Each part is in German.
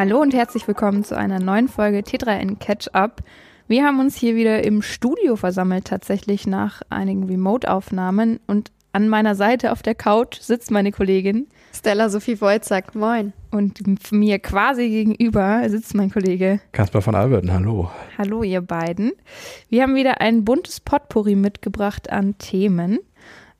Hallo und herzlich willkommen zu einer neuen Folge T3N Catch Up. Wir haben uns hier wieder im Studio versammelt, tatsächlich nach einigen Remote-Aufnahmen. Und an meiner Seite auf der Couch sitzt meine Kollegin Stella Sophie sagt Moin. Und mir quasi gegenüber sitzt mein Kollege Kaspar von Alberten, hallo. Hallo, ihr beiden. Wir haben wieder ein buntes Potpourri mitgebracht an Themen.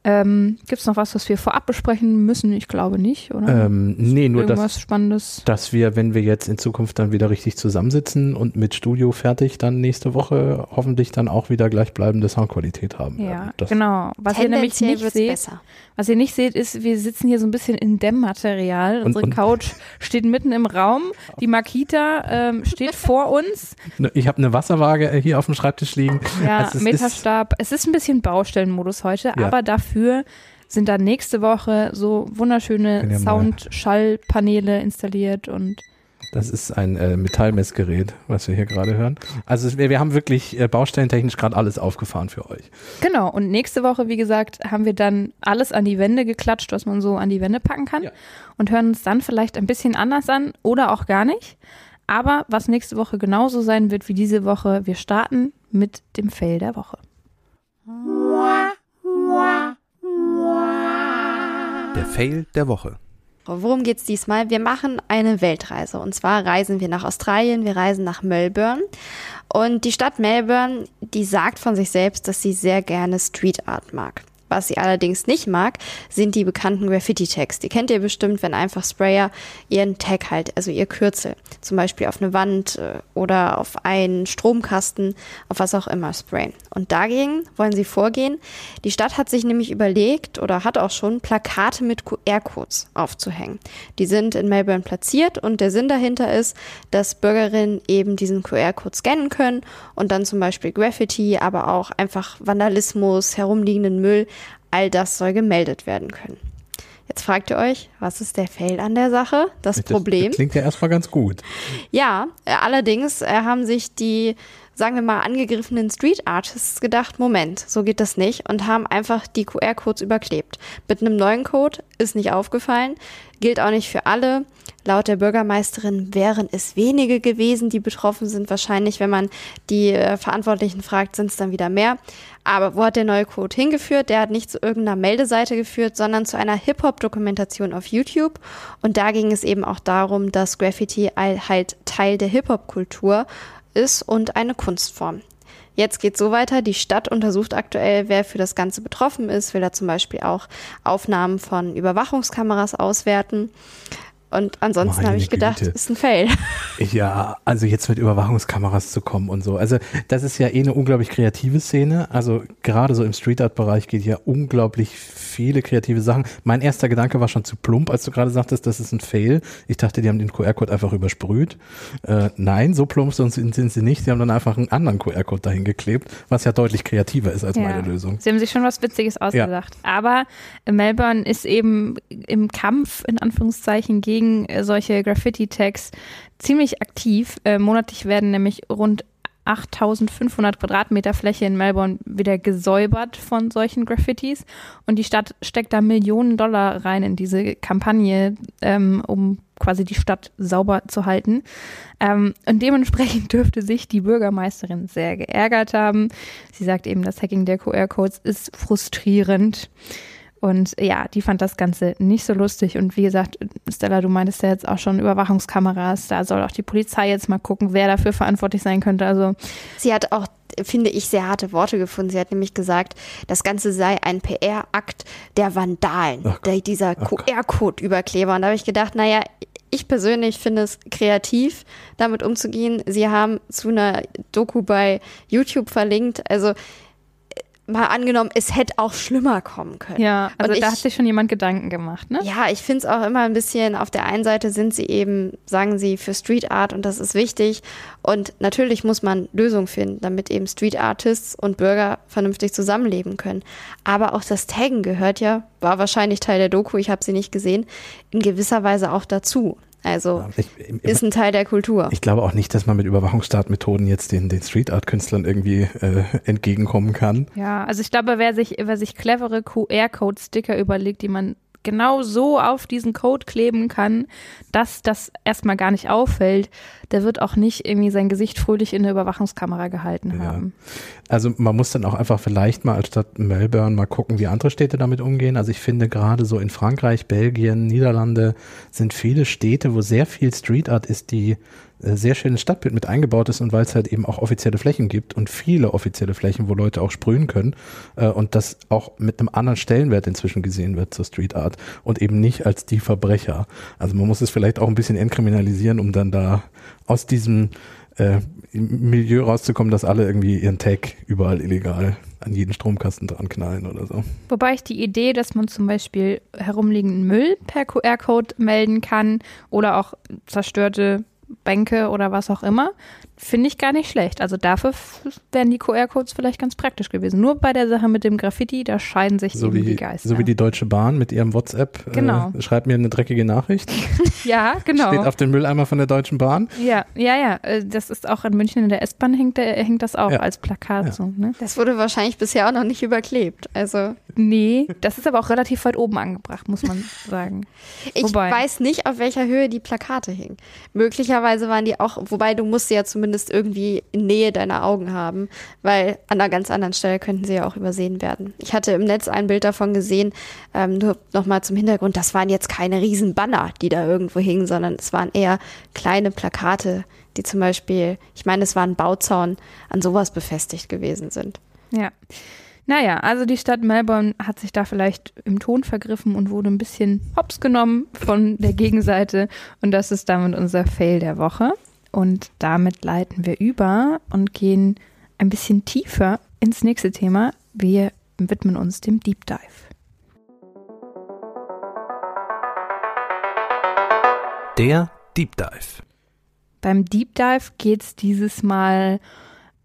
Ähm, Gibt es noch was, was wir vorab besprechen müssen? Ich glaube nicht, oder? Ähm, nee, nur dass, Spannendes. dass wir, wenn wir jetzt in Zukunft dann wieder richtig zusammensitzen und mit Studio fertig dann nächste Woche hoffentlich dann auch wieder gleichbleibende Soundqualität haben Ja. Das- genau. Was ihr nämlich nicht seht, besser. Was ihr nicht seht, ist, wir sitzen hier so ein bisschen in Dämmmaterial. Und- Unsere und- Couch steht mitten im Raum. Die Makita ähm, steht vor uns. Ne, Ich habe eine Wasserwaage äh, hier auf dem Schreibtisch liegen. Ja, Also es ist- Meterstab. Es ist ein bisschen Baustellenmodus heute, Ja. aber dafür sind da nächste Woche so wunderschöne Sound-Schallpaneele installiert und Das ist ein äh, Metallmessgerät, was wir hier gerade hören. Also wir, wir haben wirklich äh, baustellentechnisch gerade alles aufgefahren für euch. genau. Und nächste Woche, wie gesagt, haben wir dann alles an die Wände geklatscht, was man so an die Wände packen kann Ja. und hören uns dann vielleicht ein bisschen anders an oder auch gar nicht. Aber was nächste Woche genauso sein wird wie diese Woche, wir starten mit dem Fail der Woche. Der Fail der Woche. Worum geht's diesmal? Wir machen eine Weltreise. Und zwar reisen wir nach Australien, wir reisen nach Melbourne. Und die Stadt Melbourne, die sagt von sich selbst, dass sie sehr gerne Street Art mag. Was sie allerdings nicht mag, sind die bekannten Graffiti-Tags. Die kennt ihr bestimmt, wenn einfach Sprayer ihren Tag halt, also ihr Kürzel, zum Beispiel auf eine Wand äh, oder auf einen Stromkasten, auf was auch immer sprayen. Und dagegen wollen sie vorgehen. Die Stadt hat sich nämlich überlegt oder hat auch schon Plakate mit QR-Codes aufzuhängen. Die sind in Melbourne platziert und der Sinn dahinter ist, dass Bürgerinnen eben diesen QR-Code scannen können und dann zum Beispiel Graffiti, aber auch einfach Vandalismus, herumliegenden Müll, all das soll gemeldet werden können. Jetzt fragt ihr euch, was ist der Fail an der Sache? Das, Problem. Das klingt ja erstmal ganz gut. Ja, äh, allerdings äh, haben sich die, sagen wir mal, angegriffenen Street Artists gedacht, Moment, so geht das nicht und haben einfach die QR-Codes überklebt. Mit einem neuen Code ist nicht aufgefallen, gilt auch nicht für alle. Laut der Bürgermeisterin wären es wenige gewesen, die betroffen sind. Wahrscheinlich, wenn man die äh, Verantwortlichen fragt, sind es dann wieder mehr. Aber wo hat der neue Code hingeführt? Der hat nicht zu irgendeiner Meldeseite geführt, sondern zu einer Hip-Hop-Dokumentation auf YouTube. Und da ging es eben auch darum, dass Graffiti halt Teil der Hip-Hop-Kultur ist und eine Kunstform. Jetzt geht so weiter. Die Stadt untersucht aktuell, wer für das Ganze betroffen ist, will da zum Beispiel auch Aufnahmen von Überwachungskameras auswerten. Und ansonsten habe ich gedacht, Güte. ist ein Fail. Ja, also jetzt mit Überwachungskameras zu kommen und so. Also das ist ja eh eine unglaublich kreative Szene. Also gerade so im Street Art Bereich geht ja unglaublich viele kreative Sachen. Mein erster Gedanke war schon zu plump, als du gerade sagtest, das ist ein Fail. Ich dachte, die haben den QR-Code einfach übersprüht. Äh, nein, so plump sind, sind sie nicht. Sie haben dann einfach einen anderen QR-Code dahin geklebt, was ja deutlich kreativer ist als meine Lösung. Sie haben sich schon was Witziges ausgedacht. Aber Melbourne ist eben im Kampf, in Anführungszeichen, gegen solche Graffiti-Tags ziemlich aktiv. Äh, monatlich werden nämlich rund 8500 Quadratmeter Fläche in Melbourne wieder gesäubert von solchen Graffitis. Und die Stadt steckt da Millionen Dollar rein in diese Kampagne, ähm, um quasi die Stadt sauber zu halten. Ähm, und dementsprechend dürfte sich die Bürgermeisterin sehr geärgert haben. Sie sagt eben, das Hacking der QR-Codes ist frustrierend. Und ja, die fand das Ganze nicht so lustig. Und wie gesagt, Stella, du meintest ja jetzt auch schon Überwachungskameras. Da soll auch die Polizei jetzt mal gucken, wer dafür verantwortlich sein könnte. Also Sie hat auch, finde ich, sehr harte Worte gefunden. Sie hat nämlich gesagt, das Ganze sei ein PR-Akt der Vandalen, der, dieser QR-Code-Überkleber. Und da habe ich gedacht, naja, ich persönlich finde es kreativ, damit umzugehen. Sie haben zu einer Doku bei YouTube verlinkt. Also mal angenommen, es hätte auch schlimmer kommen können. ja, also Und da ich- hat sich schon jemand Gedanken gemacht, ne? Ja, ich finde es auch immer ein bisschen, auf der einen Seite sind sie eben, sagen sie, für Street Art und das ist wichtig. Und natürlich muss man Lösungen finden, damit eben Street Artists und Bürger vernünftig zusammenleben können. Aber auch das Taggen gehört ja, war wahrscheinlich Teil der Doku, ich habe sie nicht gesehen, in gewisser Weise auch dazu. Also Ich, ist ein Teil der Kultur. ich glaube auch nicht, dass man mit Überwachungsstaatmethoden jetzt den, den Street Art Künstlern irgendwie äh, entgegenkommen kann. Ja, also ich glaube, wer sich, wer sich clevere QR-Code-Sticker überlegt, die man genau so auf diesen Code kleben kann, dass das erstmal gar nicht auffällt, der wird auch nicht irgendwie sein Gesicht fröhlich in der Überwachungskamera gehalten ja. haben. Also man muss dann auch einfach vielleicht mal als Stadt Melbourne mal gucken, wie andere Städte damit umgehen. Also ich finde gerade so in Frankreich, Belgien, Niederlande sind viele Städte, wo sehr viel Street Art ist, die sehr schönes Stadtbild mit eingebaut ist und weil es halt eben auch offizielle Flächen gibt und viele offizielle Flächen, wo Leute auch sprühen können äh, und das auch mit einem anderen Stellenwert inzwischen gesehen wird zur Street Art und eben nicht als die Verbrecher. Also man muss es vielleicht auch ein bisschen entkriminalisieren, um dann da aus diesem äh, Milieu rauszukommen, dass alle irgendwie ihren Tag überall illegal an jeden Stromkasten dran knallen oder so. Wobei ich die Idee, dass man zum Beispiel herumliegenden Müll per QR-Code melden kann oder auch zerstörte Bänke oder was auch immer, finde ich gar nicht schlecht. Also dafür wären die QR-Codes vielleicht ganz praktisch gewesen. Nur bei der Sache mit dem Graffiti, da scheiden sich so eben wie, die Geister. So wie die Deutsche Bahn mit ihrem WhatsApp. Äh, genau. Äh, schreibt mir eine dreckige Nachricht. ja, genau. Steht auf dem Mülleimer von der Deutschen Bahn. Ja, ja, ja. Äh, das ist auch in München in der S-Bahn hängt, hängt das auch ja. als Plakat ja. so. Ne? Das wurde wahrscheinlich bisher auch noch nicht überklebt. Also Nee, das ist aber auch relativ weit oben angebracht, muss man sagen. ich wobei. weiß nicht, auf welcher Höhe die Plakate hingen. Möglicherweise waren die auch, wobei du musst sie ja zumindest irgendwie in Nähe deiner Augen haben, weil an einer ganz anderen Stelle könnten sie ja auch übersehen werden. Ich hatte im Netz ein Bild davon gesehen, ähm, nur nochmal zum Hintergrund, das waren jetzt keine riesen Banner, die da irgendwo hingen, sondern es waren eher kleine Plakate, die zum Beispiel, ich meine, es war ein Bauzaun, an sowas befestigt gewesen sind. Ja. Naja, also die Stadt Melbourne hat sich da vielleicht im Ton vergriffen und wurde ein bisschen hops genommen von der Gegenseite. Und das ist damit unser Fail der Woche. Und damit leiten wir über und gehen ein bisschen tiefer ins nächste Thema. Wir widmen uns dem Deep Dive. Der Deep Dive. Beim Deep Dive geht es dieses Mal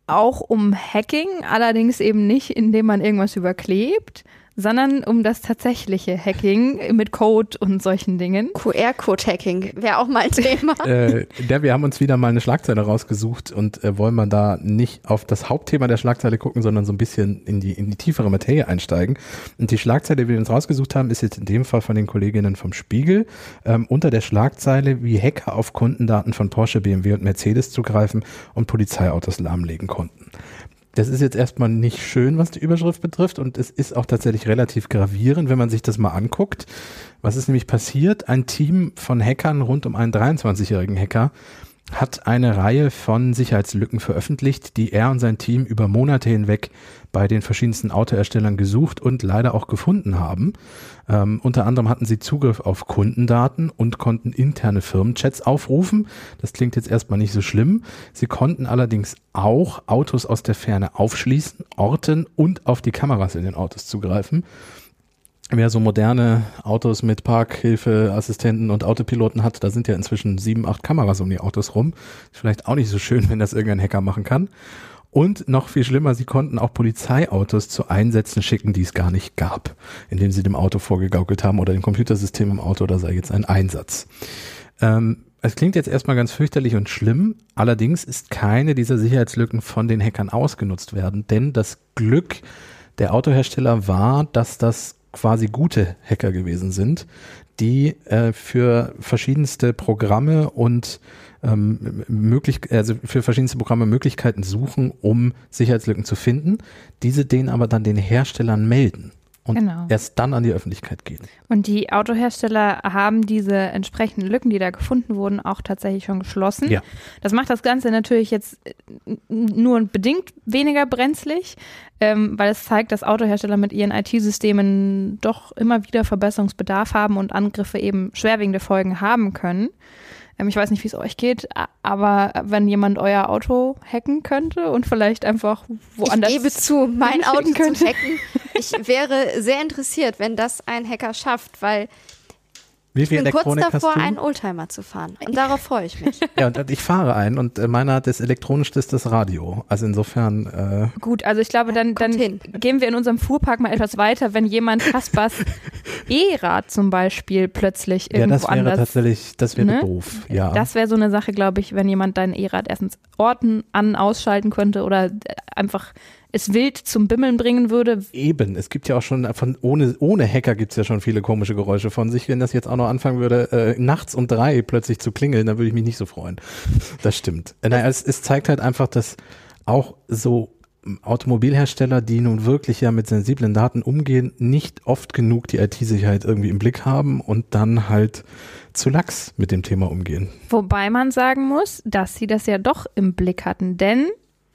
auch um Hacking, allerdings eben nicht, indem man irgendwas überklebt, sondern um das tatsächliche Hacking mit Code und solchen Dingen. QR-Code-Hacking wäre auch mal ein Thema. äh, der, wir haben uns wieder mal eine Schlagzeile rausgesucht und äh, wollen wir da nicht auf das Hauptthema der Schlagzeile gucken, sondern so ein bisschen in die, in die tiefere Materie einsteigen. Und die Schlagzeile, die wir uns rausgesucht haben, ist jetzt in dem Fall von den Kolleginnen vom Spiegel. Ähm, unter der Schlagzeile, wie Hacker auf Kundendaten von Porsche, BMW und Mercedes zugreifen und Polizeiautos lahmlegen konnten. Das ist jetzt erstmal nicht schön, was die Überschrift betrifft und es ist auch tatsächlich relativ gravierend, wenn man sich das mal anguckt. Was ist nämlich passiert? Ein Team von Hackern rund um einen 23-jährigen Hacker hat eine Reihe von Sicherheitslücken veröffentlicht, die er und sein Team über Monate hinweg bei den verschiedensten Autoherstellern gesucht und leider auch gefunden haben. Ähm, unter anderem hatten sie Zugriff auf Kundendaten und konnten interne Firmenchats aufrufen. Das klingt jetzt erstmal nicht so schlimm. Sie konnten allerdings auch Autos aus der Ferne aufschließen, orten und auf die Kameras in den Autos zugreifen. Wer so moderne Autos mit Parkhilfeassistenten und Autopiloten hat, da sind ja inzwischen sieben, acht Kameras um die Autos rum. Ist vielleicht auch nicht so schön, wenn das irgendein Hacker machen kann. Und noch viel schlimmer, sie konnten auch Polizeiautos zu Einsätzen schicken, die es gar nicht gab, indem sie dem Auto vorgegaukelt haben oder dem Computersystem im Auto, da sei jetzt ein Einsatz. Ähm, es klingt jetzt erstmal ganz fürchterlich und schlimm, allerdings ist keine dieser Sicherheitslücken von den Hackern ausgenutzt werden, denn das Glück der Autohersteller war, dass das quasi gute Hacker gewesen sind, die äh, für verschiedenste Programme und ähm, möglich, also für verschiedenste Programme Möglichkeiten suchen, um Sicherheitslücken zu finden, diese denen aber dann den Herstellern melden und genau. erst dann an die Öffentlichkeit gehen. Und die Autohersteller haben diese entsprechenden Lücken, die da gefunden wurden, auch tatsächlich schon geschlossen. Ja. Das macht das Ganze natürlich jetzt äh, nur bedingt weniger brenzlig, ähm, weil es zeigt, dass Autohersteller mit ihren IT-Systemen doch immer wieder Verbesserungsbedarf haben und Angriffe eben schwerwiegende Folgen haben können. Ähm, ich weiß nicht, wie es euch geht, aber wenn jemand euer Auto hacken könnte und vielleicht einfach woanders. Ich gebe zu, mein Auto könnte. zu hacken. Ich wäre sehr interessiert, wenn das ein Hacker schafft, weil wie viel ich bin Elektronik kurz davor, einen Oldtimer zu fahren. Und darauf freue ich mich. ja, und ich fahre einen und äh, meiner hat das elektronischste ist das Radio. Also insofern. Äh Gut, also ich glaube, dann, dann gehen wir in unserem Fuhrpark mal etwas weiter, wenn jemand Kaspers E-Rad zum Beispiel plötzlich irgendwo Ja, das wäre anders. tatsächlich, das wäre ne? doof. Ja. Das wäre so eine Sache, glaube ich, wenn jemand dein E-Rad erstens Orten an ausschalten könnte oder äh, einfach es wild zum Bimmeln bringen würde. Eben, es gibt ja auch schon von ohne, ohne Hacker gibt es ja schon viele komische Geräusche von sich. Wenn das jetzt auch noch anfangen würde, äh, nachts um drei plötzlich zu klingeln, dann würde ich mich nicht so freuen. Das stimmt. Äh, naja, es, es zeigt halt einfach, dass auch so Automobilhersteller, die nun wirklich ja mit sensiblen Daten umgehen, nicht oft genug die IT-Sicherheit irgendwie im Blick haben und dann halt zu lax mit dem Thema umgehen. Wobei man sagen muss, dass sie das ja doch im Blick hatten, denn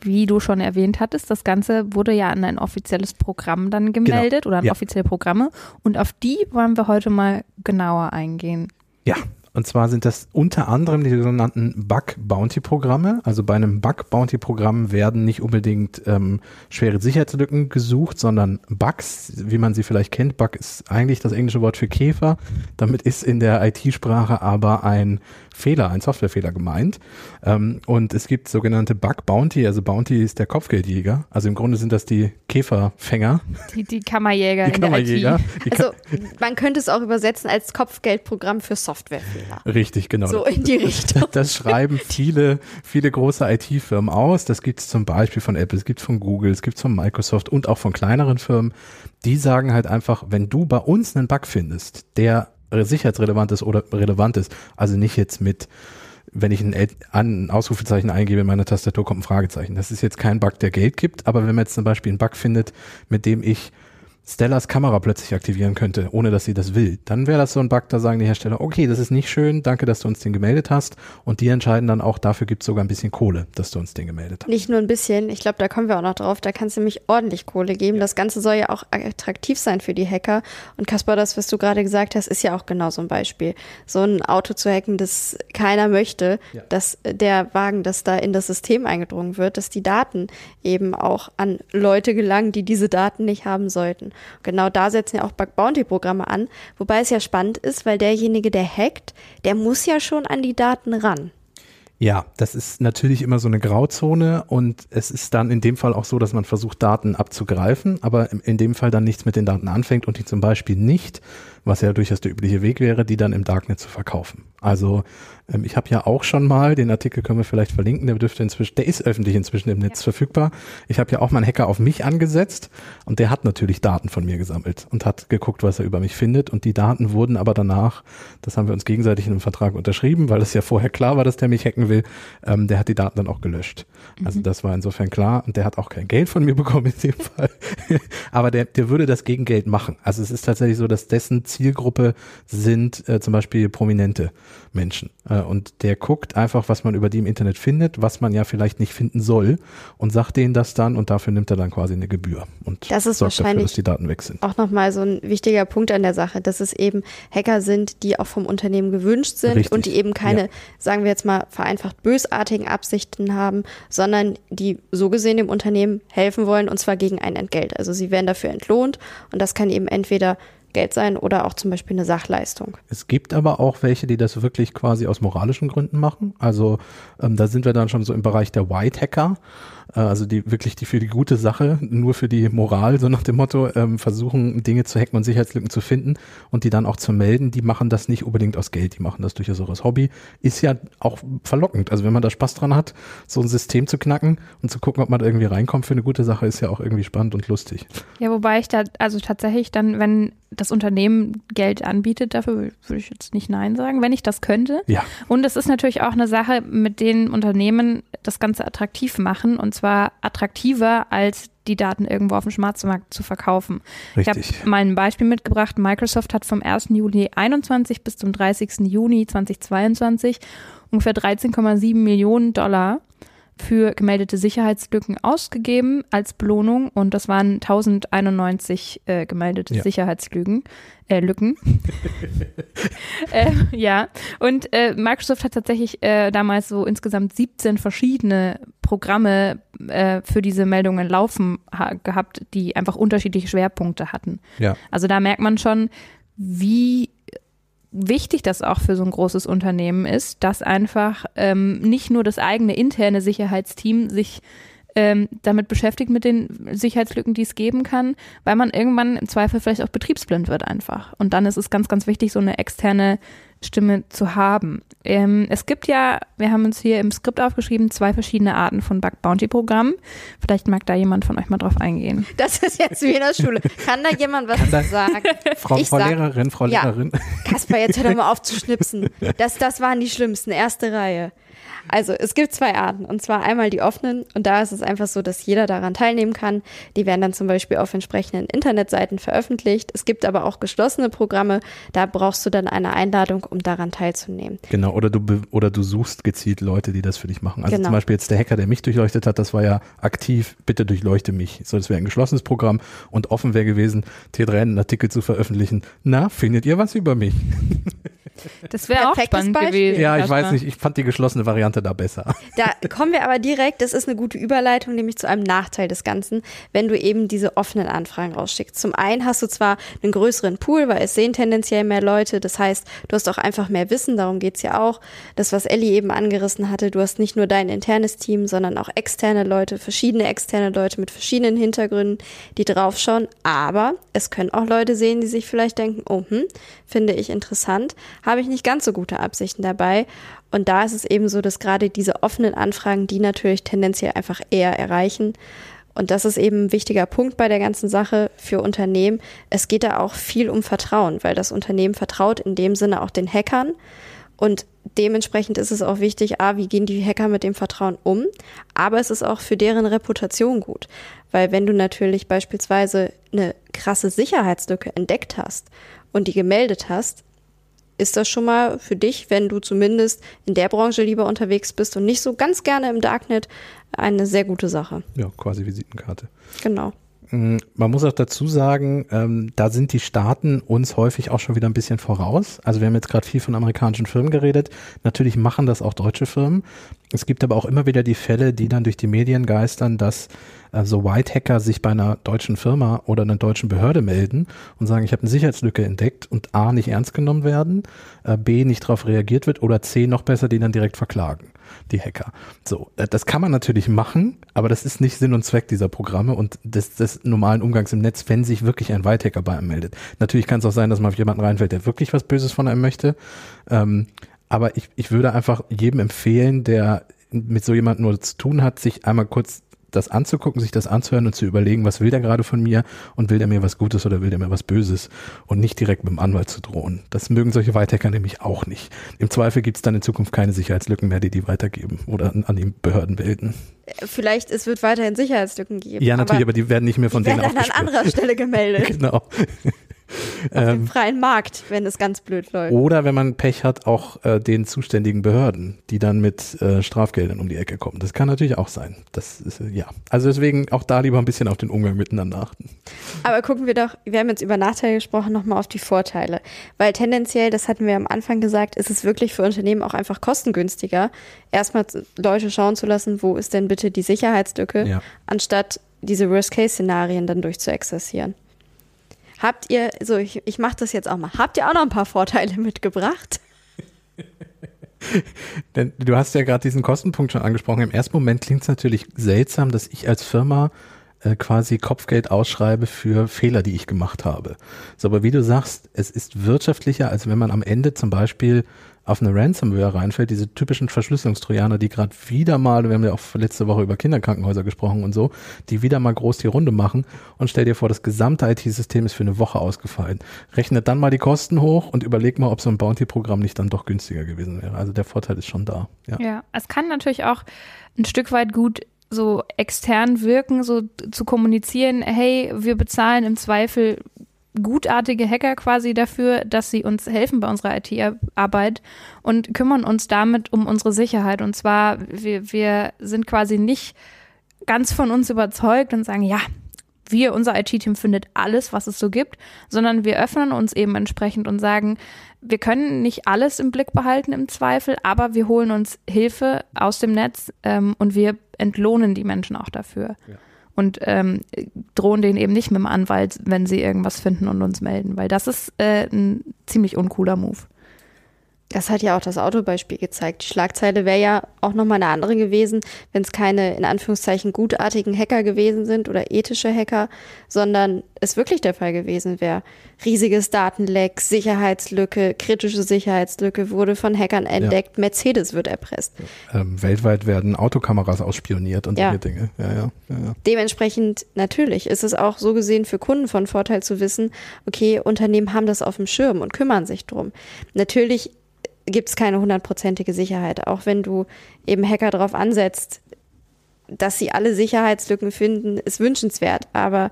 wie du schon erwähnt hattest, das Ganze wurde ja an ein offizielles Programm dann gemeldet oder an ja. offizielle Programme und auf die wollen wir heute mal genauer eingehen. Ja, und zwar sind das unter anderem die sogenannten Bug-Bounty-Programme. Also bei einem Bug-Bounty-Programm werden nicht unbedingt ähm, schwere Sicherheitslücken gesucht, sondern Bugs, wie man sie vielleicht kennt. Bug ist eigentlich das englische Wort für Käfer. Damit ist in der IT-Sprache aber ein Fehler, ein Softwarefehler gemeint. Ähm, und es gibt sogenannte Bug-Bounty. Also Bounty ist der Kopfgeldjäger. Also im Grunde sind das die Käferfänger. Die, die Kammerjäger Die in Kammerjäger. der IT. Die Also man könnte es auch übersetzen als Kopfgeldprogramm für Softwarefehler. Richtig, genau. So in die Richtung. Das schreiben viele, viele große IT-Firmen aus. Das gibt es zum Beispiel von Apple, es gibt von Google, es gibt von Microsoft und auch von kleineren Firmen. Die sagen halt einfach, wenn du bei uns einen Bug findest, der sicherheitsrelevant ist oder relevant ist, also nicht jetzt mit wenn ich ein Ausrufezeichen eingebe in meiner Tastatur, kommt ein Fragezeichen. Das ist jetzt kein Bug, der Geld gibt, aber wenn man jetzt zum Beispiel einen Bug findet, mit dem ich Stellas Kamera plötzlich aktivieren könnte, ohne dass sie das will, dann wäre das so ein Bug, da sagen die Hersteller, okay, das ist nicht schön, danke, dass du uns den gemeldet hast. Und die entscheiden dann auch, dafür gibt es sogar ein bisschen Kohle, dass du uns den gemeldet hast. Nicht nur ein bisschen, ich glaube, da kommen wir auch noch drauf, da kannst du nämlich ordentlich Kohle geben. Das Ganze soll ja auch attraktiv sein für die Hacker. Und Kaspar, das, was du gerade gesagt hast, ist ja auch genau so ein Beispiel. So ein Auto zu hacken, das keiner möchte, Ja. dass der Wagen, das da in das System eingedrungen wird, dass die Daten eben auch an Leute gelangen, die diese Daten nicht haben sollten. Genau da setzen ja auch Bug-Bounty-Programme an, wobei es ja spannend ist, weil derjenige, der hackt, der muss ja schon an die Daten ran. Ja, das ist natürlich immer so eine Grauzone und es ist dann in dem Fall auch so, dass man versucht, Daten abzugreifen, aber in- in dem Fall dann nichts mit den Daten anfängt und die zum Beispiel nicht, was ja durchaus der übliche Weg wäre, die dann im Darknet zu verkaufen. Also ähm, ich habe ja auch schon mal, den Artikel können wir vielleicht verlinken, der dürfte inzwischen, der ist öffentlich inzwischen im Netz verfügbar. Ich habe ja auch mal einen Hacker auf mich angesetzt und der hat natürlich Daten von mir gesammelt und hat geguckt, was er über mich findet und die Daten wurden aber danach, das haben wir uns gegenseitig in einem Vertrag unterschrieben, weil es ja vorher klar war, dass der mich hacken will, ähm, der hat die Daten dann auch gelöscht. Also das war insofern klar und der hat auch kein Geld von mir bekommen in dem Fall. aber der, der würde das gegen Geld machen. Also es ist tatsächlich so, dass dessen Zielgruppe sind äh, zum Beispiel prominente Menschen. Äh, und der guckt einfach, was man über die im Internet findet, was man ja vielleicht nicht finden soll und sagt denen das dann und dafür nimmt er dann quasi eine Gebühr und Das ist sorgt dafür, wahrscheinlich- dass die Daten weg sind. auch nochmal so ein wichtiger Punkt an der Sache, dass es eben Hacker sind, die auch vom Unternehmen gewünscht sind Richtig, und die eben keine, ja. sagen wir jetzt mal, vereinfacht bösartigen Absichten haben, sondern die so gesehen dem Unternehmen helfen wollen und zwar gegen ein Entgelt. Also sie werden dafür entlohnt und das kann eben entweder Geld sein oder auch zum Beispiel eine Sachleistung. Es gibt aber auch welche, die das wirklich quasi aus moralischen Gründen machen. Also ähm, da sind wir dann schon so im Bereich der White Hacker, äh, also die wirklich die für die gute Sache, nur für die Moral, so nach dem Motto, ähm, versuchen Dinge zu hacken und Sicherheitslücken zu finden und die dann auch zu melden. Die machen das nicht unbedingt aus Geld, die machen das durchaus auch aus Hobby. Ist ja auch verlockend. Also wenn man da Spaß dran hat, so ein System zu knacken und zu gucken, ob man da irgendwie reinkommt für eine gute Sache, ist ja auch irgendwie spannend und lustig. Ja, wobei ich da, also tatsächlich dann, wenn das Unternehmen Geld anbietet, dafür wür- würde ich jetzt nicht Nein sagen, wenn ich das könnte. Ja. Und es ist natürlich auch eine Sache, mit denen Unternehmen das Ganze attraktiv machen und zwar attraktiver als die Daten irgendwo auf dem Schwarzmarkt zu verkaufen. Ich Richtig. habe mal ein Beispiel mitgebracht. Microsoft hat vom 1. Juli 21 bis zum 30. Juni 2022 ungefähr 13,7 Millionen Dollar für gemeldete Sicherheitslücken ausgegeben als Belohnung und das waren 1091 äh, gemeldete Ja. Sicherheitslücken. Äh, Lücken. äh, ja, und äh, Microsoft hat tatsächlich äh, damals so insgesamt 17 verschiedene Programme äh, für diese Meldungen laufen ha gehabt, die einfach unterschiedliche Schwerpunkte hatten. Ja. Also da merkt man schon, wie wichtig das auch für so ein großes Unternehmen ist, dass einfach ähm, nicht nur das eigene interne Sicherheitsteam sich ähm, damit beschäftigt mit den Sicherheitslücken, die es geben kann, weil man irgendwann im Zweifel vielleicht auch betriebsblind wird einfach. Und dann ist es ganz, ganz wichtig, so eine externe Stimme zu haben. Ähm, es gibt ja, wir haben uns hier im Skript aufgeschrieben, zwei verschiedene Arten von Bug Bounty Programmen. Vielleicht mag da jemand von euch mal drauf eingehen. Das ist jetzt wie in der Schule. Kann da jemand was zu sagen? Frau, Frau sag, Lehrerin, Frau ja, Lehrerin. Kasper, jetzt hör doch mal auf zu schnipsen. Das, das waren die schlimmsten, erste Reihe. Also es gibt zwei Arten und zwar einmal die offenen und da ist es einfach so, dass jeder daran teilnehmen kann. Die werden dann zum Beispiel auf entsprechenden Internetseiten veröffentlicht. Es gibt aber auch geschlossene Programme, da brauchst du dann eine Einladung, um daran teilzunehmen. Genau, oder du oder du suchst gezielt Leute, die das für dich machen. Also Genau. zum Beispiel jetzt der Hacker, der mich durchleuchtet hat, das war ja aktiv, bitte durchleuchte mich. So, das wäre ein geschlossenes Programm und offen wäre gewesen, T3 einen Artikel zu veröffentlichen. Na, findet ihr was über mich? Das wäre auch spannend Beispiel. gewesen. Ja, ich weiß nicht, ich fand die geschlossene Variante da besser. Da kommen wir aber direkt, das ist eine gute Überleitung, nämlich zu einem Nachteil des Ganzen, wenn du eben diese offenen Anfragen rausschickst. Zum einen hast du zwar einen größeren Pool, weil es sehen tendenziell mehr Leute, das heißt, du hast auch einfach mehr Wissen, darum geht's ja auch. Das, was Ellie eben angerissen hatte, du hast nicht nur dein internes Team, sondern auch externe Leute, verschiedene externe Leute mit verschiedenen Hintergründen, die draufschauen, aber es können auch Leute sehen, die sich vielleicht denken, oh, hm, finde ich interessant, habe ich nicht ganz so gute Absichten dabei. Und da ist es eben so, dass gerade diese offenen Anfragen, die natürlich tendenziell einfach eher erreichen. Und das ist eben ein wichtiger Punkt bei der ganzen Sache für Unternehmen. Es geht da auch viel um Vertrauen, weil das Unternehmen vertraut in dem Sinne auch den Hackern. Und dementsprechend ist es auch wichtig, a, wie gehen die Hacker mit dem Vertrauen um? Aber es ist auch für deren Reputation gut. Weil wenn du natürlich beispielsweise eine krasse Sicherheitslücke entdeckt hast und die gemeldet hast, ist das schon mal für dich, wenn du zumindest in der Branche lieber unterwegs bist und nicht so ganz gerne im Darknet, eine sehr gute Sache. Ja, quasi Visitenkarte. Genau. Mm, Man muss auch dazu sagen, ähm, da sind die Staaten uns häufig auch schon wieder ein bisschen voraus. Also wir haben jetzt gerade viel von amerikanischen Firmen geredet. Natürlich machen das auch deutsche Firmen. Es gibt aber auch immer wieder die Fälle, die dann durch die Medien geistern, dass äh, so White Hacker sich bei einer deutschen Firma oder einer deutschen Behörde melden und sagen, ich habe eine Sicherheitslücke entdeckt und A nicht ernst genommen werden, äh, B nicht darauf reagiert wird oder C noch besser, die dann direkt verklagen, die Hacker. So, äh, das kann man natürlich machen, aber das ist nicht Sinn und Zweck dieser Programme und des, des normalen Umgangs im Netz, wenn sich wirklich ein White Hacker bei einem meldet. Natürlich kann es auch sein, dass man auf jemanden reinfällt, der wirklich was Böses von einem möchte. Ähm, aber ich, ich würde einfach jedem empfehlen, der mit so jemandem nur zu tun hat, sich einmal kurz das anzugucken, sich das anzuhören und zu überlegen, was will der gerade von mir und will der mir was Gutes oder will der mir was Böses und nicht direkt mit dem Anwalt zu drohen. Das mögen solche Whitehacker nämlich auch nicht. Im Zweifel gibt es dann in Zukunft keine Sicherheitslücken mehr, die die weitergeben oder an, an die Behörden melden. Vielleicht, es wird weiterhin Sicherheitslücken geben. Ja, natürlich, aber, die werden nicht mehr von die denen werden an anderer Stelle gemeldet. Genau. Auf dem Ähm, freien Markt, wenn es ganz blöd läuft. Oder wenn man Pech hat, auch äh, den zuständigen Behörden, die dann mit äh, Strafgeldern um die Ecke kommen. Das kann natürlich auch sein. Das ist, äh, ja. Also deswegen auch da lieber ein bisschen auf den Umgang miteinander achten. Aber gucken wir doch, wir haben jetzt über Nachteile gesprochen, nochmal auf die Vorteile. Weil tendenziell, das hatten wir am Anfang gesagt, ist es wirklich für Unternehmen auch einfach kostengünstiger, erstmal Leute schauen zu lassen, wo ist denn bitte die Sicherheitslücke, Ja. anstatt diese Worst-Case-Szenarien dann durchzuexerzieren. Habt ihr, so ich, ich mache das jetzt auch mal, habt ihr auch noch ein paar Vorteile mitgebracht? Denn du hast ja gerade diesen Kostenpunkt schon angesprochen. Im ersten Moment klingt es natürlich seltsam, dass ich als Firma äh, quasi Kopfgeld ausschreibe für Fehler, die ich gemacht habe. So, aber wie du sagst, es ist wirtschaftlicher, als wenn man am Ende zum Beispiel auf eine Ransomware reinfällt, diese typischen Verschlüsselungstrojaner, die gerade wieder mal, wir haben ja auch letzte Woche über Kinderkrankenhäuser gesprochen und so, die wieder mal groß die Runde machen und stell dir vor, das gesamte IT-System ist für eine Woche ausgefallen. Rechnet dann mal die Kosten hoch und überleg mal, ob so ein Bounty-Programm nicht dann doch günstiger gewesen wäre. Also der Vorteil ist schon da. Ja. Ja, es kann natürlich auch ein Stück weit gut so extern wirken, so zu kommunizieren, hey, wir bezahlen im Zweifel gutartige Hacker quasi dafür, dass sie uns helfen bei unserer IT-Arbeit und kümmern uns damit um unsere Sicherheit. Und zwar, wir, wir sind quasi nicht ganz von uns überzeugt und sagen, ja, wir, unser IT-Team findet alles, was es so gibt, sondern wir öffnen uns eben entsprechend und sagen, wir können nicht alles im Blick behalten im Zweifel, aber wir holen uns Hilfe aus dem Netz ähm, und wir entlohnen die Menschen auch dafür. Ja. Und ähm, drohen denen eben nicht mit dem Anwalt, wenn sie irgendwas finden und uns melden, weil das ist äh, ein ziemlich uncooler Move. Das hat ja auch das Autobeispiel gezeigt. Die Schlagzeile wäre ja auch nochmal eine andere gewesen, wenn es keine in Anführungszeichen gutartigen Hacker gewesen sind oder ethische Hacker, sondern es wirklich der Fall gewesen wäre. Riesiges Datenleck, Sicherheitslücke, kritische Sicherheitslücke wurde von Hackern entdeckt, ja. Mercedes wird erpresst. Ähm, weltweit werden Autokameras ausspioniert und ja. solche Dinge. Ja, Dementsprechend natürlich ist es auch so gesehen für Kunden von Vorteil zu wissen, okay, Unternehmen haben das auf dem Schirm und kümmern sich drum. Natürlich gibt es keine hundertprozentige Sicherheit. Auch wenn du eben Hacker darauf ansetzt, dass sie alle Sicherheitslücken finden, ist wünschenswert. Aber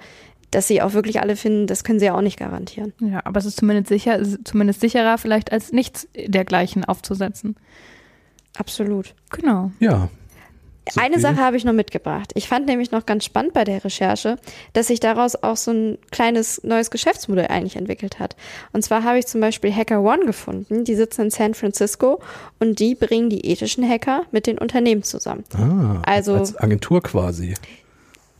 dass sie auch wirklich alle finden, das können sie ja auch nicht garantieren. Ja, aber es ist zumindest sicher, zumindest sicherer, vielleicht als nichts dergleichen aufzusetzen. Absolut. Genau. Ja, so Eine Sache habe ich noch mitgebracht. Ich fand nämlich noch ganz spannend bei der Recherche, dass sich daraus auch so ein kleines neues Geschäftsmodell eigentlich entwickelt hat. Und zwar habe ich zum Beispiel Hacker One gefunden. Die sitzen in San Francisco und die bringen die ethischen Hacker mit den Unternehmen zusammen. Ah, also als Agentur quasi.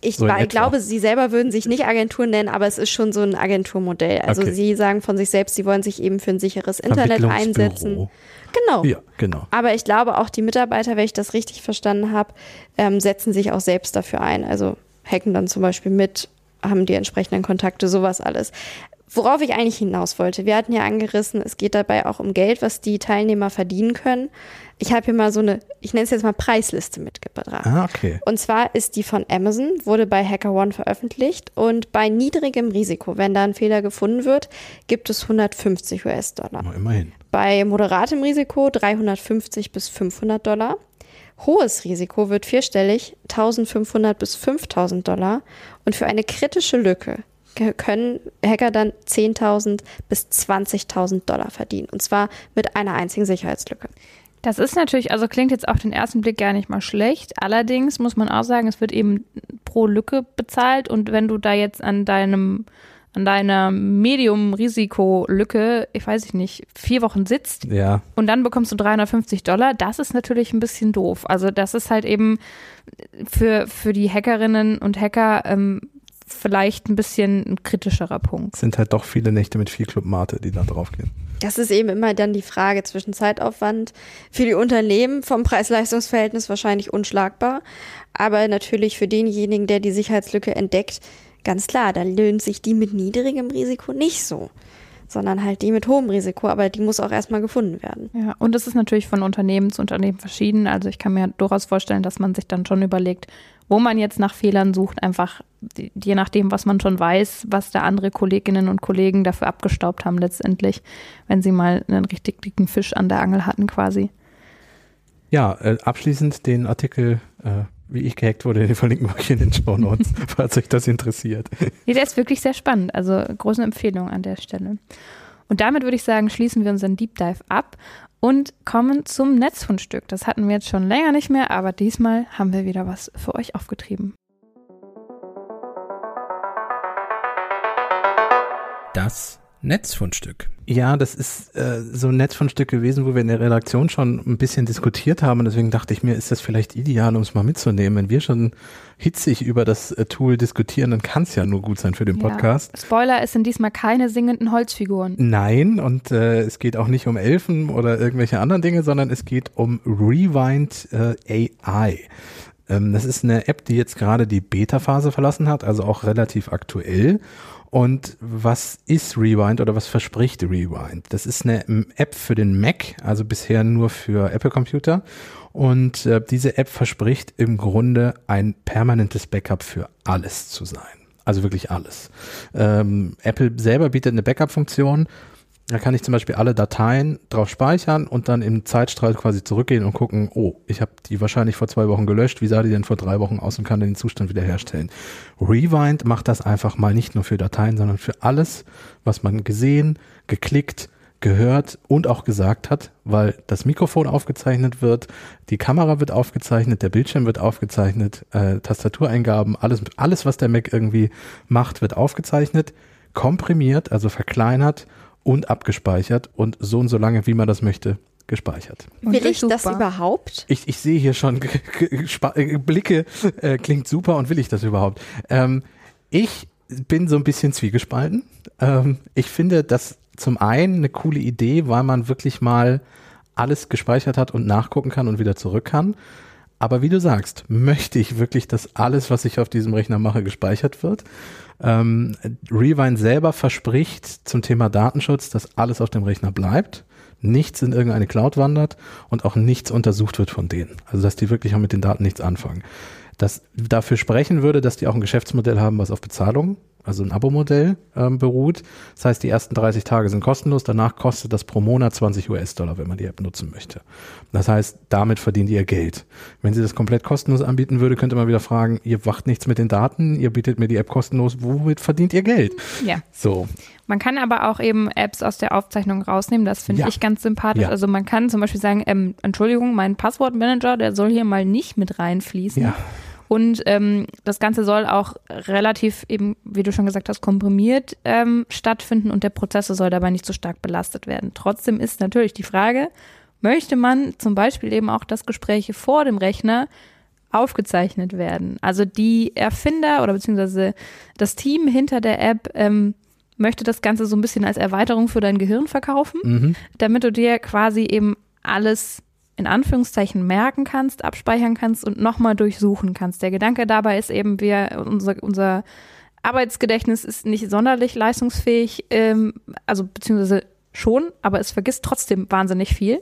Ich, so war, glaube, sie selber würden sich nicht Agentur nennen, aber es ist schon so ein Agenturmodell. Also okay. sie sagen von sich selbst, sie wollen sich eben für ein sicheres Internet einsetzen. Genau. Ja, genau. Aber ich glaube auch die Mitarbeiter, wenn ich das richtig verstanden habe, ähm, setzen sich auch selbst dafür ein. Also hacken dann zum Beispiel mit, haben die entsprechenden Kontakte, sowas alles. Worauf ich eigentlich hinaus wollte, wir hatten ja angerissen, es geht dabei auch um Geld, was die Teilnehmer verdienen können. Ich habe hier mal so eine, ich nenne es jetzt mal Preisliste mitgebracht. Ah, okay. Und zwar ist die von Amazon, wurde bei HackerOne veröffentlicht und bei niedrigem Risiko, wenn da ein Fehler gefunden wird, gibt es 150 US-Dollar. Immerhin. Bei moderatem Risiko 350 bis 500 Dollar. Hohes Risiko wird vierstellig, 1500 bis 5000 Dollar. Und für eine kritische Lücke können Hacker dann 10.000 bis 20.000 Dollar verdienen. Und zwar mit einer einzigen Sicherheitslücke. Das ist natürlich, also klingt jetzt auf den ersten Blick gar nicht mal schlecht. Allerdings muss man auch sagen, es wird eben pro Lücke bezahlt. Und wenn du da jetzt an deinem an deiner Medium-Risiko-Lücke, ich weiß nicht, vier Wochen sitzt ja. und dann bekommst du 350 Dollar, das ist natürlich ein bisschen doof. Also das ist halt eben für, für die Hackerinnen und Hacker ähm, vielleicht ein bisschen ein kritischerer Punkt. Es sind halt doch viele Nächte mit viel Club Mate, die da draufgehen. Das ist eben immer dann die Frage zwischen Zeitaufwand. Für die Unternehmen vom Preis-Leistungs-Verhältnis wahrscheinlich unschlagbar. Aber natürlich für denjenigen, der die Sicherheitslücke entdeckt, ganz klar, da löhnt sich die mit niedrigem Risiko nicht so sondern halt die mit hohem Risiko, aber die muss auch erstmal gefunden werden. Ja, und es ist natürlich von Unternehmen zu Unternehmen verschieden. Also ich kann mir durchaus vorstellen, dass man sich dann schon überlegt, wo man jetzt nach Fehlern sucht, einfach je nachdem, was man schon weiß, was da andere Kolleginnen und Kollegen dafür abgestaubt haben letztendlich, wenn sie mal einen richtig dicken Fisch an der Angel hatten quasi. Ja, äh, abschließend den Artikel, äh, wie ich gehackt wurde, den verlinken wir euch in den Show Notes, falls euch das interessiert. Nee, der ist wirklich sehr spannend, also große Empfehlung an der Stelle. Und damit würde ich sagen, schließen wir unseren Deep Dive ab und kommen zum Netzfundstück. Das hatten wir jetzt schon länger nicht mehr, aber diesmal haben wir wieder was für euch aufgetrieben. Das Netzfundstück. Ja, das ist äh, so ein Netzfundstück gewesen, wo wir in der Redaktion schon ein bisschen diskutiert haben. Und deswegen dachte ich mir, ist das vielleicht ideal, um es mal mitzunehmen. Wenn wir schon hitzig über das äh, Tool diskutieren, dann kann es ja nur gut sein für den Podcast. Ja. Spoiler, es sind diesmal keine singenden Holzfiguren. Nein, und äh, es geht auch nicht um Elfen oder irgendwelche anderen Dinge, sondern es geht um Rewind äh, AI. Ähm, das ist eine App, die jetzt gerade die Beta-Phase verlassen hat, also auch relativ aktuell. Und was ist Rewind oder was verspricht Rewind? Das ist eine App für den Mac, also bisher nur für Apple-Computer. Und äh, diese App verspricht im Grunde ein permanentes Backup für alles zu sein. Also wirklich alles. Ähm, Apple selber bietet eine Backup-Funktion da kann ich zum Beispiel alle Dateien drauf speichern und dann im Zeitstrahl quasi zurückgehen und gucken, oh, ich habe die wahrscheinlich vor zwei Wochen gelöscht, wie sah die denn vor drei Wochen aus und kann den Zustand wiederherstellen. Rewind macht das einfach mal nicht nur für Dateien, sondern für alles, was man gesehen, geklickt, gehört und auch gesagt hat, weil das Mikrofon aufgezeichnet wird, die Kamera wird aufgezeichnet, der Bildschirm wird aufgezeichnet, äh, Tastatureingaben, alles, alles, was der Mac irgendwie macht, wird aufgezeichnet, komprimiert, also verkleinert und abgespeichert und so und so lange, wie man das möchte, gespeichert. Will ich super. das überhaupt? Ich, ich sehe hier schon Blicke, äh, klingt super und will ich das überhaupt? Ähm, ich bin so ein bisschen zwiegespalten. Ähm, ich finde das zum einen eine coole Idee, weil man wirklich mal alles gespeichert hat und nachgucken kann und wieder zurück kann. Aber wie du sagst, möchte ich wirklich, dass alles, was ich auf diesem Rechner mache, gespeichert wird? Ähm, Rewind selber verspricht zum Thema Datenschutz, dass alles auf dem Rechner bleibt, nichts in irgendeine Cloud wandert und auch nichts untersucht wird von denen. Also dass die wirklich auch mit den Daten nichts anfangen. Das dafür sprechen würde, dass die auch ein Geschäftsmodell haben, was auf Bezahlung also ein Abo-Modell ähm, beruht. Das heißt, die ersten 30 Tage sind kostenlos, danach kostet das pro Monat 20 US-Dollar, wenn man die App nutzen möchte. Das heißt, damit verdienen die ihr Geld. Wenn sie das komplett kostenlos anbieten würde, könnte man wieder fragen, ihr macht nichts mit den Daten, ihr bietet mir die App kostenlos, womit verdient ihr Geld? Ja. So. Man kann aber auch eben Apps aus der Aufzeichnung rausnehmen, das finde Ja. ich ganz sympathisch. Ja. Also man kann zum Beispiel sagen, ähm, Entschuldigung, mein Passwortmanager, der soll hier mal nicht mit reinfließen. Ja. Und ähm, das Ganze soll auch relativ eben, wie du schon gesagt hast, komprimiert ähm, stattfinden und der Prozessor soll dabei nicht so stark belastet werden. Trotzdem ist natürlich die Frage, möchte man zum Beispiel eben auch, dass Gespräche vor dem Rechner aufgezeichnet werden? Also die Erfinder oder beziehungsweise das Team hinter der App ähm, möchte das Ganze so ein bisschen als Erweiterung für dein Gehirn verkaufen Mhm. damit du dir quasi eben alles in Anführungszeichen merken kannst, abspeichern kannst und nochmal durchsuchen kannst. Der Gedanke dabei ist eben, wir, unser, unser Arbeitsgedächtnis ist nicht sonderlich leistungsfähig, ähm, also beziehungsweise schon, aber es vergisst trotzdem wahnsinnig viel.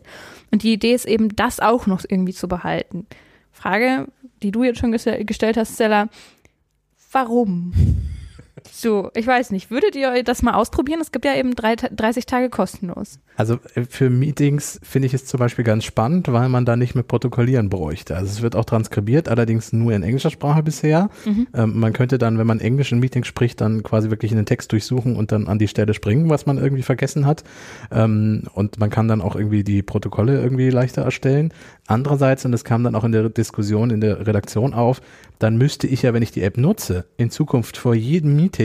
Und die Idee ist eben, das auch noch irgendwie zu behalten. Frage, die du jetzt schon gestell- gestellt hast, Stella, warum? So, ich weiß nicht. Würdet ihr das mal ausprobieren? Es gibt ja eben drei, 30 Tage kostenlos. Also äh, für Meetings finde ich es zum Beispiel ganz spannend, weil man da nicht mit Protokollieren bräuchte. Also es wird auch transkribiert, allerdings nur in englischer Sprache bisher. Ähm, man könnte dann, wenn man Englisch in Meetings spricht, dann quasi wirklich in den Text durchsuchen und dann an die Stelle springen, was man irgendwie vergessen hat. Ähm, und man kann dann auch irgendwie die Protokolle irgendwie leichter erstellen. Andererseits, und das kam dann auch in der Diskussion in der Redaktion auf, dann müsste ich ja, wenn ich die App nutze, in Zukunft vor jedem Meeting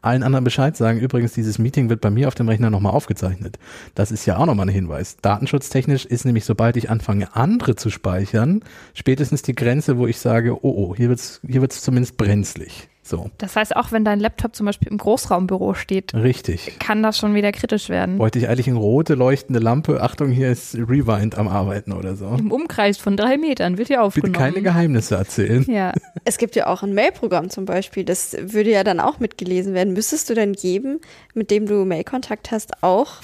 allen anderen Bescheid sagen, übrigens, dieses Meeting wird bei mir auf dem Rechner nochmal aufgezeichnet. Das ist ja auch nochmal ein Hinweis. Datenschutztechnisch ist nämlich, sobald ich anfange, andere zu speichern, spätestens die Grenze, wo ich sage, oh, oh, hier wird's, hier wird's zumindest brenzlig. So, Das heißt, auch wenn dein Laptop zum Beispiel im Großraumbüro steht, richtig. kann das schon wieder kritisch werden. Bräuchte ich eigentlich eine rote leuchtende Lampe, Achtung, hier ist Rewind am Arbeiten oder so. Im Umkreis von drei Metern wird hier Bitte aufgenommen. keine Geheimnisse erzählen. ja, Es gibt ja auch ein Mailprogramm zum Beispiel, das würde ja dann auch mitgelesen werden. Müsstest du dann jedem, mit dem du Mailkontakt hast, auch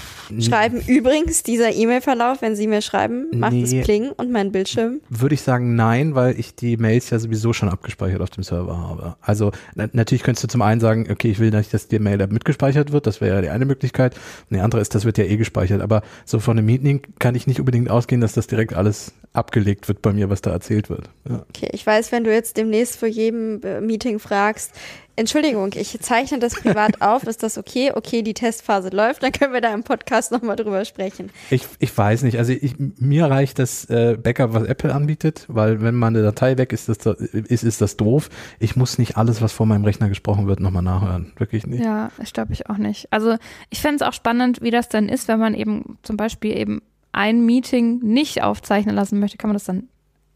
schreiben, übrigens, dieser E-Mail-Verlauf, wenn sie mir schreiben, macht Nee. es Pling und mein Bildschirm. Würde ich sagen, nein, weil ich die Mails ja sowieso schon abgespeichert auf dem Server habe. Also na, natürlich könntest du zum einen sagen, okay, ich will nicht, dass die Mail mitgespeichert wird, das wäre ja die eine Möglichkeit. Und die andere ist, das wird ja eh gespeichert. Aber so von einem Meeting kann ich nicht unbedingt ausgehen, dass das direkt alles abgelegt wird bei mir, was da erzählt wird. Ja. Okay, ich weiß, wenn du jetzt demnächst vor jedem äh, Meeting fragst, Entschuldigung, ich zeichne das privat auf, ist das okay? Okay, die Testphase läuft, dann können wir da im Podcast nochmal drüber sprechen. Ich, ich weiß nicht. Also ich, mir reicht das äh, Backup, was Apple anbietet, weil wenn mal eine Datei weg ist, ist, das, ist, ist das doof. Ich muss nicht alles, was vor meinem Rechner gesprochen wird, nochmal nachhören. Wirklich nicht. ja, das glaube ich auch nicht. Also ich fände es auch spannend, wie das dann ist, wenn man eben zum Beispiel eben ein Meeting nicht aufzeichnen lassen möchte. Kann man das dann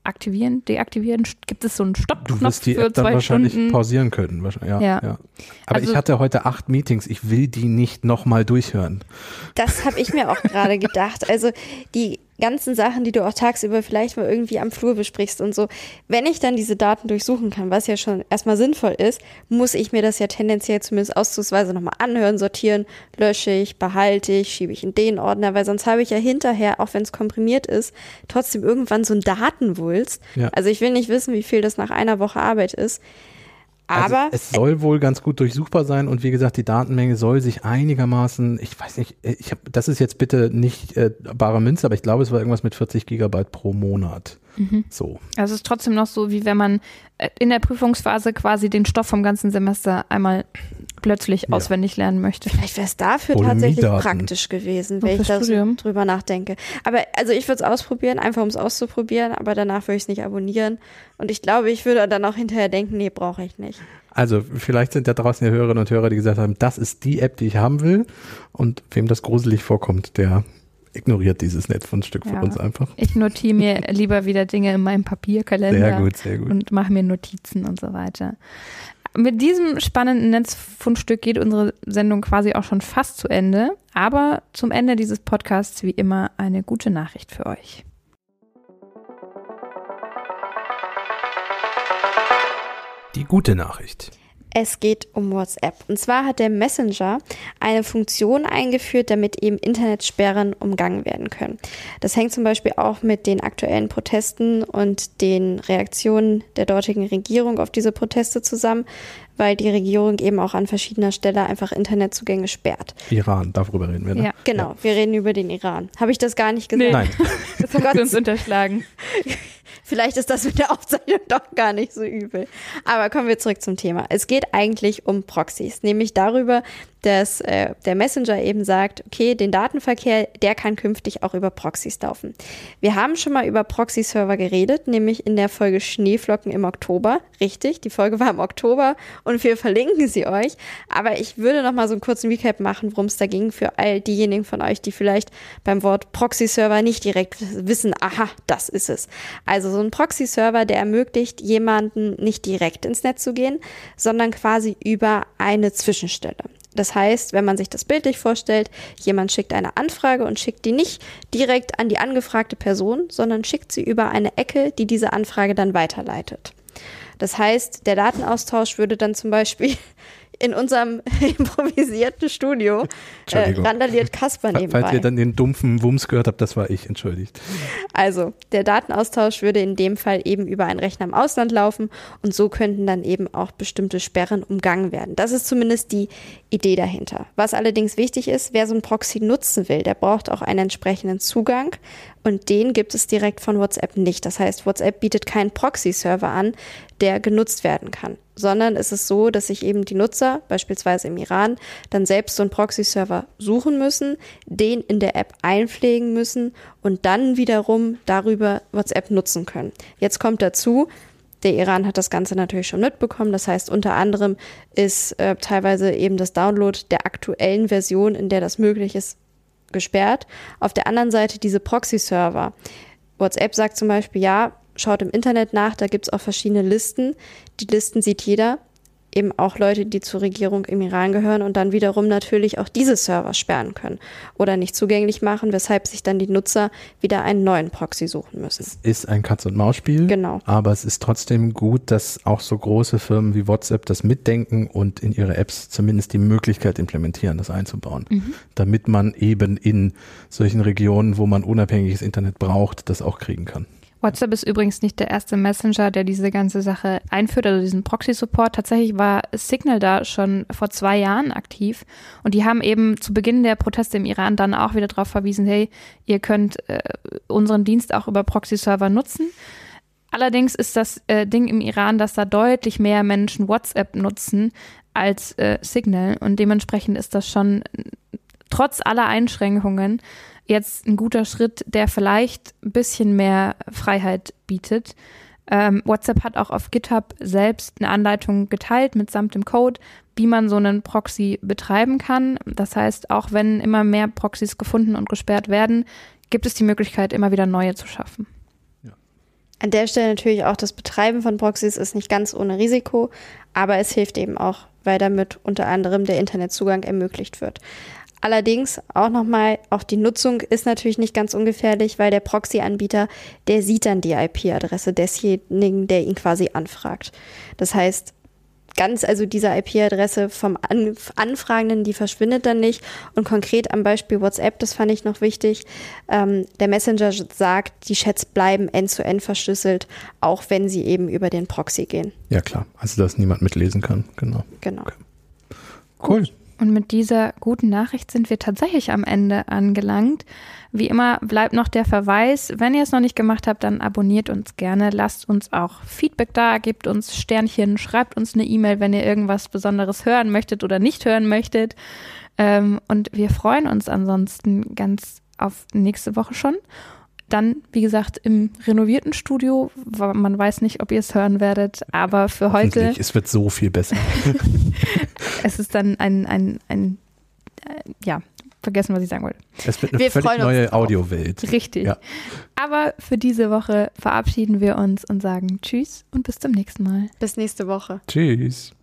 aktivieren, deaktivieren? Gibt es so einen Du Stoppknopf wirst die für App dann zwei wahrscheinlich Stunden? pausieren können. wahrscheinlich. Ja, ja. Ja. Aber Also- ich hatte heute acht Meetings. Ich will die nicht nochmal durchhören. Das habe ich mir auch gerade gedacht. Also die ganzen Sachen, die du auch tagsüber vielleicht mal irgendwie am Flur besprichst und so. Wenn ich dann diese Daten durchsuchen kann, was ja schon erstmal sinnvoll ist, muss ich mir das ja tendenziell zumindest auszugsweise nochmal anhören, sortieren, lösche ich, behalte ich, schiebe ich in den Ordner, weil sonst habe ich ja hinterher, auch wenn es komprimiert ist, trotzdem irgendwann so ein Datenwulst. Ja. Also ich will nicht wissen, wie viel das nach einer Woche Arbeit ist. Aber also es soll wohl ganz gut durchsuchbar sein und wie gesagt, die Datenmenge soll sich einigermaßen, ich weiß nicht, ich habe, das ist jetzt bitte nicht äh, bare Münze, aber ich glaube, es war irgendwas mit 40 Gigabyte pro Monat. So. Also es ist trotzdem noch so, wie wenn man äh, in der Prüfungsphase quasi den Stoff vom ganzen Semester einmal plötzlich Ja. auswendig lernen möchte. Vielleicht wäre es dafür tatsächlich praktisch gewesen, wenn ich da fürs so Studium. drüber nachdenke. Aber also ich würde es ausprobieren, einfach um es auszuprobieren, aber danach würde ich es nicht abonnieren. Und ich glaube, ich würde dann auch hinterher denken, nee, brauche ich nicht. Also vielleicht sind da draußen ja Hörerinnen und Hörer, die gesagt haben, das ist die App, die ich haben will. Und wem das gruselig vorkommt, der ignoriert dieses Netzfundstück von Ja. uns einfach. Ich notiere mir lieber wieder Dinge in meinem Papierkalender Sehr gut, sehr gut. und mache mir Notizen und so weiter. Mit diesem spannenden Netzfundstück geht unsere Sendung quasi auch schon fast zu Ende. Aber zum Ende dieses Podcasts wie immer eine gute Nachricht für euch. Die gute Nachricht. Es geht um WhatsApp. Und zwar hat der Messenger eine Funktion eingeführt, damit eben Internetsperren umgangen werden können. Das hängt zum Beispiel auch mit den aktuellen Protesten und den Reaktionen der dortigen Regierung auf diese Proteste zusammen, weil die Regierung eben auch an verschiedener Stelle einfach Internetzugänge sperrt. Iran, darüber reden wir. Ne? Ja, genau. Ja. Wir reden über den Iran. Habe ich das gar nicht gesagt? Nee. Nein. Das hat uns unterschlagen. Vielleicht ist das mit der Aufzeichnung doch gar nicht so übel. Aber kommen wir zurück zum Thema. Es geht eigentlich um Proxys, nämlich darüber, dass äh, der Messenger eben sagt, okay, den Datenverkehr, der kann künftig auch über Proxys laufen. Wir haben schon mal über Proxy-Server geredet, nämlich in der Folge Schneeflocken im Oktober. Richtig, die Folge war im Oktober und wir verlinken sie euch. Aber ich würde noch mal so einen kurzen Recap machen, worum es da ging für all diejenigen von euch, die vielleicht beim Wort Proxy-Server nicht direkt wissen, aha, das ist es. Also so ein Proxy-Server, der ermöglicht jemanden nicht direkt ins Netz zu gehen, sondern quasi über eine Zwischenstelle. Das heißt, wenn man sich das bildlich vorstellt, jemand schickt eine Anfrage und schickt die nicht direkt an die angefragte Person, sondern schickt sie über eine Ecke, die diese Anfrage dann weiterleitet. Das heißt, der Datenaustausch würde dann zum Beispiel in unserem improvisierten Studio äh, randaliert Kasper nebenbei. Falls ihr dann den dumpfen Wumms gehört habt, das war ich, entschuldigt. Also, der Datenaustausch würde in dem Fall eben über einen Rechner im Ausland laufen und so könnten dann eben auch bestimmte Sperren umgangen werden. Das ist zumindest die Idee dahinter. Was allerdings wichtig ist, wer so ein Proxy nutzen will, der braucht auch einen entsprechenden Zugang und den gibt es direkt von WhatsApp nicht. Das heißt, WhatsApp bietet keinen Proxy-Server an, der genutzt werden kann, sondern es ist so, dass sich eben die Nutzer, beispielsweise im Iran, dann selbst so einen Proxy-Server suchen müssen, den in der App einpflegen müssen und dann wiederum darüber WhatsApp nutzen können. Jetzt kommt dazu, der Iran hat das Ganze natürlich schon mitbekommen. Das heißt, unter anderem ist äh, teilweise eben das Download der aktuellen Version, in der das möglich ist, gesperrt. Auf der anderen Seite diese Proxy-Server. WhatsApp sagt zum Beispiel, ja, schaut im Internet nach, da gibt es auch verschiedene Listen. Die Listen sieht jeder eben auch Leute, die zur Regierung im Iran gehören und dann wiederum natürlich auch diese Server sperren können oder nicht zugänglich machen, weshalb sich dann die Nutzer wieder einen neuen Proxy suchen müssen. Es ist ein Katz-und-Maus-Spiel. Genau. Aber es ist trotzdem gut, dass auch so große Firmen wie WhatsApp das mitdenken und in ihre Apps zumindest die Möglichkeit implementieren, das einzubauen, mhm. damit man eben in solchen Regionen, wo man unabhängiges Internet braucht, das auch kriegen kann. WhatsApp ist übrigens nicht der erste Messenger, der diese ganze Sache einführt, also diesen Proxy-Support. Tatsächlich war Signal da schon vor zwei Jahren aktiv und die haben eben zu Beginn der Proteste im Iran dann auch wieder darauf verwiesen, hey, ihr könnt äh, unseren Dienst auch über Proxy-Server nutzen. Allerdings ist das äh, Ding im Iran, dass da deutlich mehr Menschen WhatsApp nutzen als äh, Signal und dementsprechend ist das schon trotz aller Einschränkungen jetzt ein guter Schritt, der vielleicht ein bisschen mehr Freiheit bietet. Ähm, WhatsApp hat auch auf GitHub selbst eine Anleitung geteilt mitsamt dem Code, wie man so einen Proxy betreiben kann. Das heißt, auch wenn immer mehr Proxys gefunden und gesperrt werden, gibt es die Möglichkeit, immer wieder neue zu schaffen. An der Stelle natürlich auch das Betreiben von Proxys ist nicht ganz ohne Risiko, aber es hilft eben auch, weil damit unter anderem der Internetzugang ermöglicht wird. Allerdings auch nochmal, auch die Nutzung ist natürlich nicht ganz ungefährlich, weil der Proxy-Anbieter, der sieht dann die IP-Adresse desjenigen, der ihn quasi anfragt. Das heißt, ganz, also diese IP-Adresse vom An Anfragenden, die verschwindet dann nicht. Und konkret am Beispiel WhatsApp, das fand ich noch wichtig, ähm, der Messenger sagt, die Chats bleiben end-zu-end -end verschlüsselt, auch wenn sie eben über den Proxy gehen. Ja klar, also dass niemand mitlesen kann, genau. Genau. Okay. Cool. Gut. Und mit dieser guten Nachricht sind wir tatsächlich am Ende angelangt. Wie immer bleibt noch der Verweis, wenn ihr es noch nicht gemacht habt, dann abonniert uns gerne, lasst uns auch Feedback da, gebt uns Sternchen, schreibt uns eine E-Mail, wenn ihr irgendwas Besonderes hören möchtet oder nicht hören möchtet. Ähm, und wir freuen uns ansonsten ganz auf nächste Woche schon. Dann, wie gesagt, im renovierten Studio. Man weiß nicht, ob ihr es hören werdet, aber für heute. Es wird so viel besser. es ist dann ein, ein, ein, äh, ja, vergessen, was ich sagen wollte. Es wird eine wir völlig neue Audiowelt. Richtig. Ja. Aber für diese Woche verabschieden wir uns und sagen Tschüss und bis zum nächsten Mal. Bis nächste Woche. Tschüss.